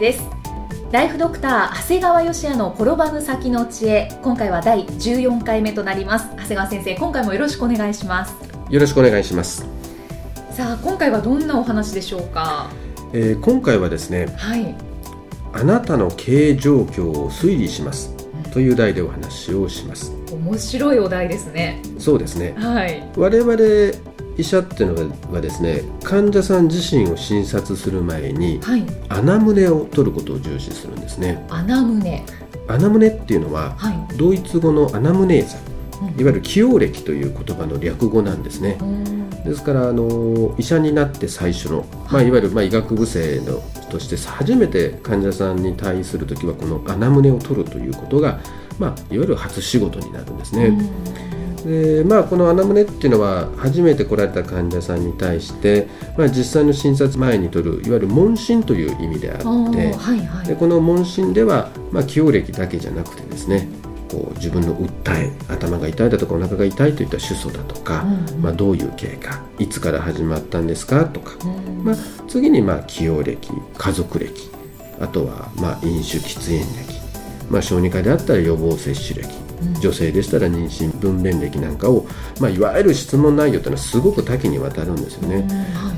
です。ライフドクター長谷川芳也の転ばぬ先の知恵。今回は第14回目となります。長谷川先生今回もよろしくお願いします。よろしくお願いします。さあ今回はどんなお話でしょうか？えー今回はですね、はい。あなたの経営状況を推理します。という題でお話をします。面白いお題ですね。そうですね。はい。我々医者っていうのはですね、患者さん自身を診察する前にはい。穴胸を取ることを重視するんですね。穴胸。穴胸っていうのははい。ドイツ語のアナムネーザ、うん。いわゆる起用歴という言葉の略語なんですね。うん。ですからあの医者になって最初の、まあ、い。わゆる、まあ、医学部生のとして初めて患者さんに対する時はこの穴胸を取るということが、まあ、いわゆる初仕事になるんですね。でまあ、この穴胸っていうのは初めて来られた患者さんに対して、まあ、実際の診察前に取るいわゆる問診という意味であうんってはいはい。でこの問診では、まあ、起用歴だけじゃなくてですねこう自分の訴え頭が痛いだとかお腹が痛いといった主訴だとか、うんうん。まあ、どういう経過いつから始まったんですかとか、うん。まあ、次にまあ起用歴家族歴あとはまあ飲酒喫煙歴、まあ、小児科であったら予防接種歴女性でしたら妊娠分娩歴なんかを、まあ、いわゆる質問内容というのはすごく多岐にわたるんですよね。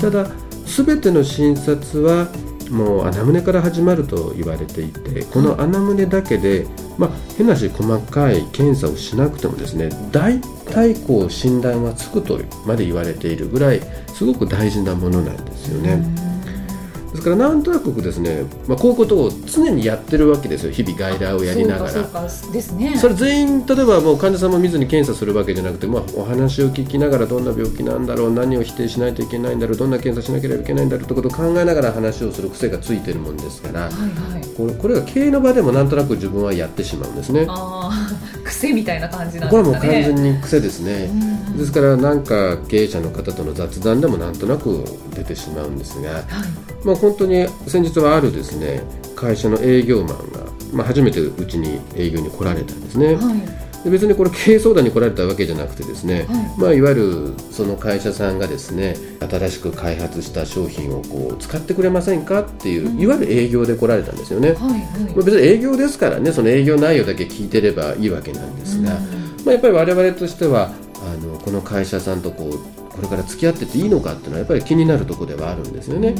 ただ全ての診察はもう穴胸から始まると言われていてこの穴胸だけで、まあ、変なし細かい検査をしなくてもですね大体こう診断はつくとまで言われているぐらいすごく大事なものなんですよね。ですからなんとなくですね、まあ、こういうことを常にやってるわけですよ日々外来をやりながら。そうかそうかですねそれ全員例えばもう患者さんも見ずに検査するわけじゃなくて、まあ、お話を聞きながらどんな病気なんだろう何を否定しないといけないんだろうどんな検査しなければいけないんだろうということを考えながら話をする癖がついてるもんですからはいはいこれこれが経営の場でもなんとなく自分はやってしまうんですね。ああ癖みたいな感じなんこれはもうですかね完全に癖ですね。うんですからなんか経営者の方との雑談でもなんとなく出てしまうんですが、はい。まあ、本当に先日はあるですね会社の営業マンが、まあ、初めてうちに営業に来られたんですね。はい。で別にこれ経営相談に来られたわけじゃなくてですね、はい。まあ、いわゆるその会社さんがですね新しく開発した商品をこう使ってくれませんかっていう、うん。いわゆる営業で来られたんですよね。はいまあ、別に営業ですからねその営業内容だけ聞いてればいいわけなんですが、うん。まあ、やっぱり我々としてはあのこの会社さんとこうこれから付き合ってていいのかっていうのはやっぱり気になるところではあるんですよね。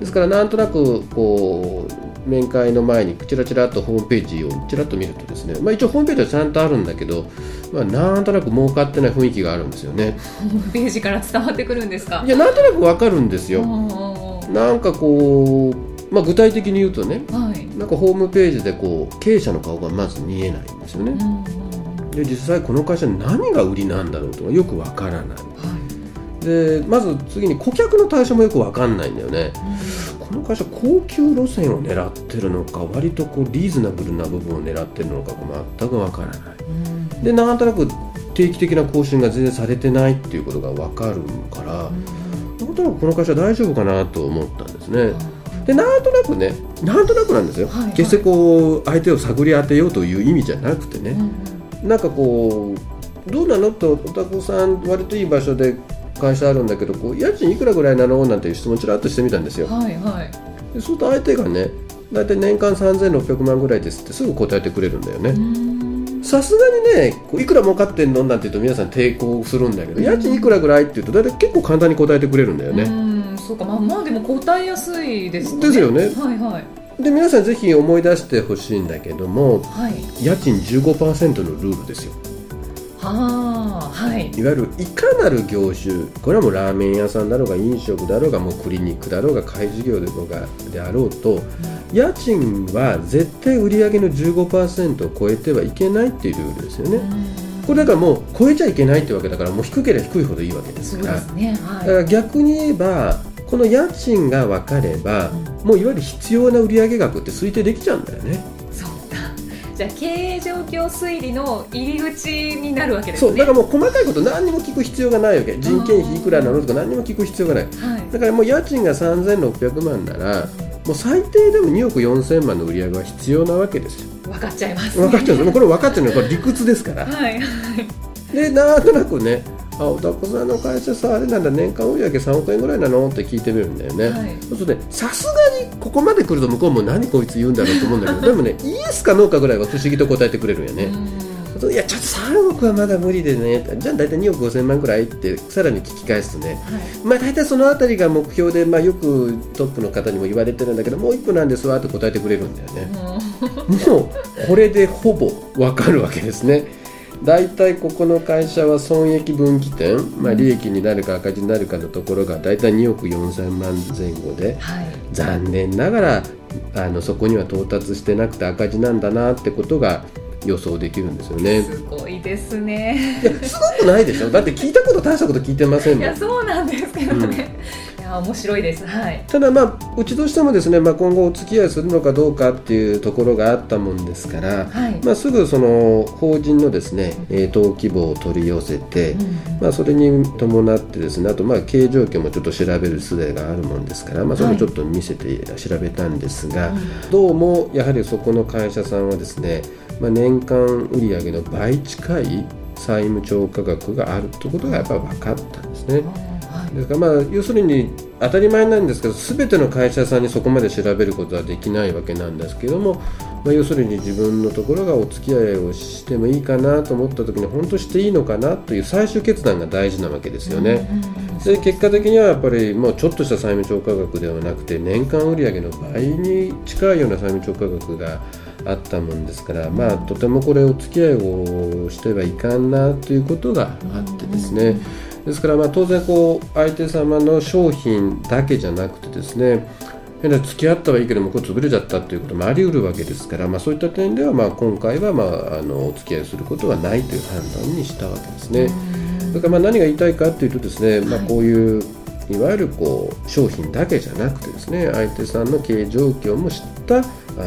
ですからなんとなくこう面会の前にチラチラっとホームページをチラッと見るとですね、まあ、一応ホームページはちゃんとあるんだけど、まあ、なんとなく儲かってない雰囲気があるんですよね。ホームページから伝わってくるんですか？いやなんとなくわかるんですよ。なんかこう、まあ、具体的に言うとねはい。なんかホームページでこう経営者の顔がまず見えないんですよね。うんで実際この会社何が売りなんだろうとかよくわからない。はい。でまず次に顧客の対象もよくわかんないんだよね。この会社高級路線を狙ってるのか割とこうリーズナブルな部分を狙ってるのかが全くわからない。うん。でなんとなく定期的な更新が全然されてないっていうことが分かるからなんとなくこの会社大丈夫かなと思ったんですね。でなんとなくねなんとなくなんですよ、はいはい。決してこう相手を探り当てようという意味じゃなくてね、なんかこうどうなの？ってお宅さん割といい場所で会社あるんだけどこう家賃いくらぐらいなの？なんていう質問ちらっとしてみたんですよ。はいはい。でそうすると相手がね大体年間3600万ぐらいですってすぐ答えてくれるんだよね、うん。さすがにねこういくら儲かってんの？なんて言うと皆さん抵抗するんだけど、うん。家賃いくらぐらいって言うと大体結構簡単に答えてくれるんだよね、うんそうか。まあまあでも答えやすいですね。ですよね。はいはいで皆さんぜひ思い出してほしいんだけどもはい。家賃15%のルールですよ。はあはい。いわゆるいかなる業種これはもうラーメン屋さんだろうが飲食だろうがもうクリニックだろうが会事業でろうがであろうと家賃は絶対売上の15%を超えてはいけないっていうルールですよね。ここれだからもう超えちゃいけないってわけだからもう低ければ低いほどいいわけですから。ね、はい、だから逆に言えばこの家賃が分かれば、もういわゆる必要な売上額って推定できちゃうんだよね。そうだじゃあ経営状況推理の入り口になるわけですね。そう。だからもう細かいこと何にも聞く必要がないわけ。人件費いくらなのとか何にも聞く必要がない。はい。だからもう家賃が3600万ならもう最低でも2億4000万の売り上げは必要なわけですよ。分かっちゃいます、分かっちゃうんです。もうこれ分かっちゃうのはこれ理屈ですから。はい。でなんとなくねあおたこさんの会社さあれなんだ年間売上3億円ぐらいなの？って聞いてみるんだよね、はい。そうするとねさすがにここまで来ると向こうも何こいつ言うんだろうと。思うんだけどでもねイエスかノーかぐらいは不思議と答えてくれるんよね、いやちょっと3億はまだ無理でね。じゃあ大体2億5000万ぐらいってさらに聞き返すとね。まあ大体そのあたりが目標で、まあ、よくトップの方にも言われてるんだけどもう一個なんですわって答えてくれるんだよね、もうこれでほぼわかるわけですね大体ここの会社は損益分岐点、まあ、利益になるか赤字になるかのところが大体2億4000万前後ではい。残念ながらあのそこには到達してなくて赤字なんだなってことが予想できるんですよね。すごいですね。いやすごくないでしょ。だって聞いたこと大したこと聞いてませんもん。いやそうなんですけどね、いや面白いです。はい。ただまあうちとしてもですね、まあ、今後お付き合いするのかどうかっていうところがあったもんですから、はい。まあ、すぐその法人のですね、えー登記簿を取り寄せて、まあ、それに伴ってですねあとまあ経営状況もちょっと調べる術があるもんですから、まあ、それをちょっと見せて調べたんですが、どうもやはりそこの会社さんはですね、まあ、年間売上の倍近い債務超過額があるということがやっぱり分かったんですね。ですからまあ要するに当たり前なんですけど全ての会社さんにそこまで調べることはできないわけなんですけども、まあ、要するに自分のところがお付き合いをしてもいいかなと思った時に本当していいのかなという最終決断が大事なわけですよね。で結果的にはやっぱりもうちょっとした債務超過額ではなくて年間売上の倍に近いような債務超過額があったもんですから、まあ、とてもこれお付き合いをしてはいかんなということがあってですね、ですからまあ当然こう相手様の商品だけじゃなくてですね変な付き合ったはいいけどもこれ潰れちゃったということもあり得るわけですから、まあ、そういった点ではまあ今回はまああのお付き合いすることはないという判断にしたわけですね。それからまあ何が言いたいかというとですね、まあ、こういういわゆるこう商品だけじゃなくてですね相手さんの経営状況も知ったあ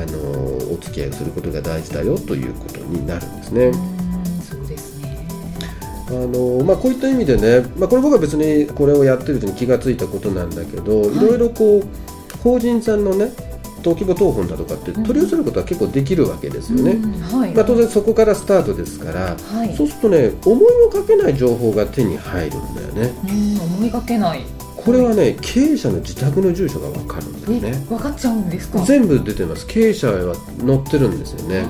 のお付き合いをすることが大事だよということになるんですね。あのまあ、こういった意味でね、まあ、これ僕は別にこれをやってるうちに気がついたことなんだけど、い、ろいろこう法人さんのね登記簿謄本だとかって取り寄せることは結構できるわけですよね。はい、まあ、当然そこからスタートですから、はい。そうするとね思いもかけない情報が手に入るんだよね。うん思いがけない。これはね経営者の自宅の住所が分かるんだよね。分かっちゃうんですか？全部出てます。経営者は載ってるんですよね。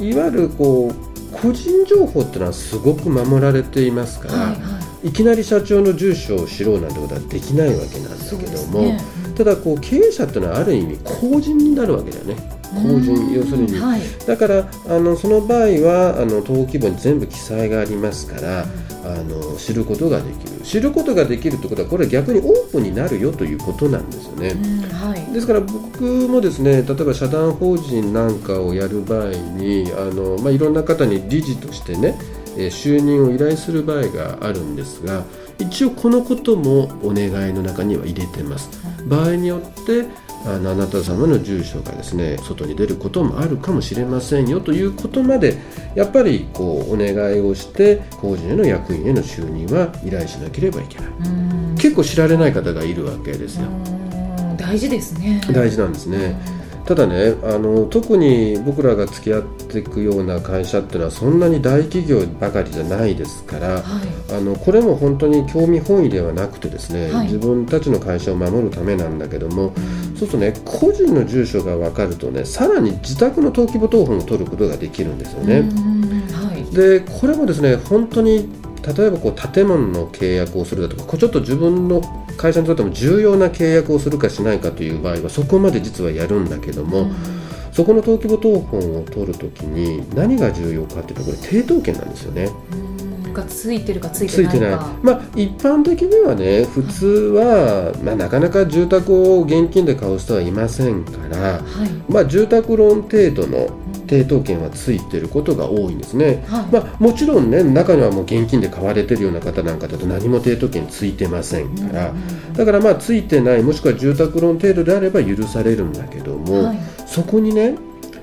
いわゆるこう個人情報ってのはすごく守られていますから、はいはい。いきなり社長の住所を知ろうなんてことはできないわけなんだそうけども、ですね。ただこう経営者っていうのはある意味公人になるわけだよね公人要するに、はいだからあのその場合はあの登記簿に全部記載がありますから、あの知ることができる知ることができるってことはこれは逆にオープンになるよということなんですよね。うんはいですから僕もですね例えば社団法人なんかをやる場合にあの、まあ、いろんな方に理事としてね、えー就任を依頼する場合があるんですが一応このこともお願いの中には入れてます。場合によってあのあなた様の住所がですね外に出ることもあるかもしれませんよということまでやっぱりこうお願いをして法人への役員への就任は依頼しなければいけない。うん。結構知られない方がいるわけですよ。うん。大事ですね。大事なんですね。ただねあの特に僕らが付き合っていくような会社っていうのはそんなに大企業ばかりじゃないですからはい。あのこれも本当に興味本位ではなくてですね、はい。自分たちの会社を守るためなんだけどもそうするとね個人の住所が分かるとねさらに自宅の登記簿謄本を取ることができるんですよね。うんはいでこれもですね本当に例えばこう建物の契約をするだとかこうちょっと自分の会社にとっても重要な契約をするかしないかという場合はそこまで実はやるんだけども、そこの登記簿謄本を取るときに何が重要かっていうとこれ抵当権なんですよね。うんがついてるかついてないまあ一般的にはね普通は、まあ、なかなか住宅を現金で買う人はいませんから、はい。まあ、住宅ローン程度の抵当権はついてることが多いんですね、はい。まあ、もちろんね中にはもう現金で買われてるような方なんかだと何も抵当権ついてませんから、うんうん。だからまあついてないもしくは住宅ローン程度であれば許されるんだけども、はい。そこにね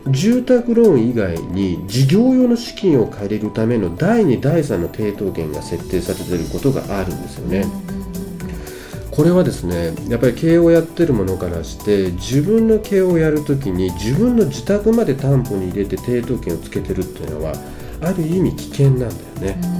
住宅ローン以外に事業用の資金を借りるための第2第3の抵当権が設定されていることがあるんですよね。これはですねやっぱり経営をやってるものからして自分の経営をやるときに自分の自宅まで担保に入れて抵当権をつけてるっていうのはある意味危険なんだよね。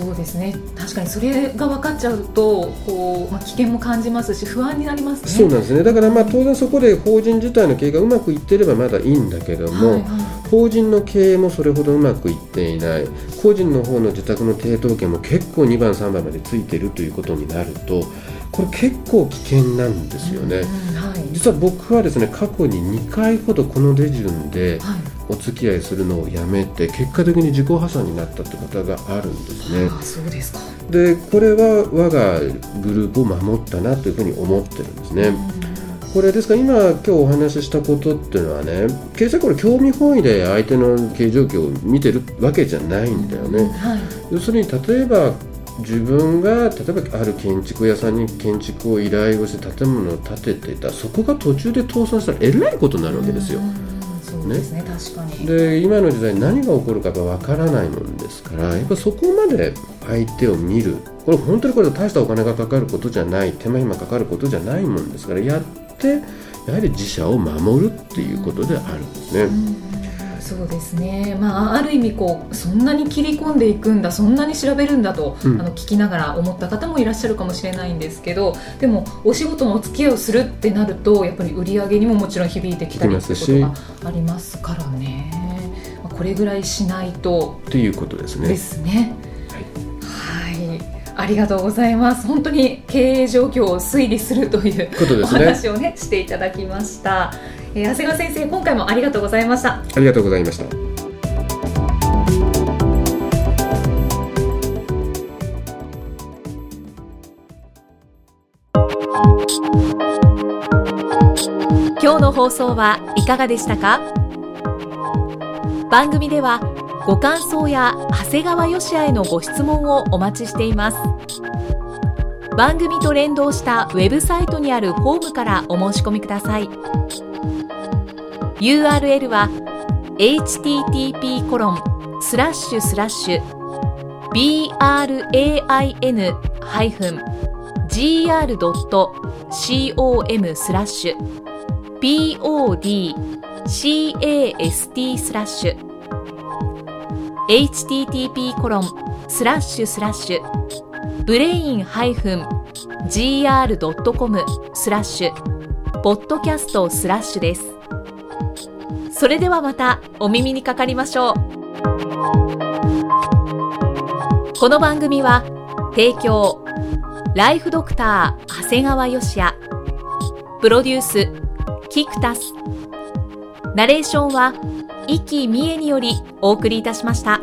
うんそうですね。確かにそれが分かっちゃうとこう、まあ、危険も感じますし不安になりますね。そうなんですね。だからまあ当然そこで法人自体の経営がうまくいってればまだいいんだけども、はいは法人の経営もそれほどうまくいっていない。個人の方の自宅の抵当権も結構2番3番までついてるということになるとこれ結構危険なんですよね。うんはい。実は僕はですね過去に2回ほどこの手順ではいお付き合いするのをやめて結果的に自己破産になったって方があるんですね。あそうですか。でこれは我がグループを守ったなというふうに思ってるんですね。これですから今今日お話ししたことっていうのはね決してこれ興味本位で相手の経営状況を見てるわけじゃないんだよね。はい要するに例えば自分が例えばある建築屋さんに建築を依頼をして建物を建ててたそこが途中で倒産したらえらいことになるわけですよう。んそうですね確かに。で今の時代何が起こるかがわからないもんですからやっぱそこまで相手を見るこれ本当にこれ大したお金がかかることじゃない手間暇かかることじゃないもんですからやってやはり自社を守るっていうことであるんですね。うんそうですね、まあ、ある意味こうそんなに切り込んでいくんだそんなに調べるんだと、うんあの聞きながら思った方もいらっしゃるかもしれないんですけどでもお仕事のお付き合いをするってなるとやっぱり売り上げにももちろん響いてきたりすしことがありますからね、まあこれぐらいしないとっていうことですね。ですね。ありがとうございます。本当に経営状況を推理するというね。話をねしていただきました。えー長谷川先生、今回もありがとうございました。ありがとうございました。今日の放送はいかがでしたか？番組ではご感想や長谷川よしあへのご質問をお待ちしています番組と連動したウェブサイトにあるホームからお申し込みください URL は http コロンスラッシュスラッシュ brain-gr.com スラッシュ podcast スラッシュ http コロンスラッシュスラッシュブレイン -gr.com スラッシュポッドキャストスラッシュですそれではまたお耳にかかりましょう。この番組は提供ライフドクター長谷川芳也。プロデュースキクタス。ナレーションは生きみえによりお送りいたしました。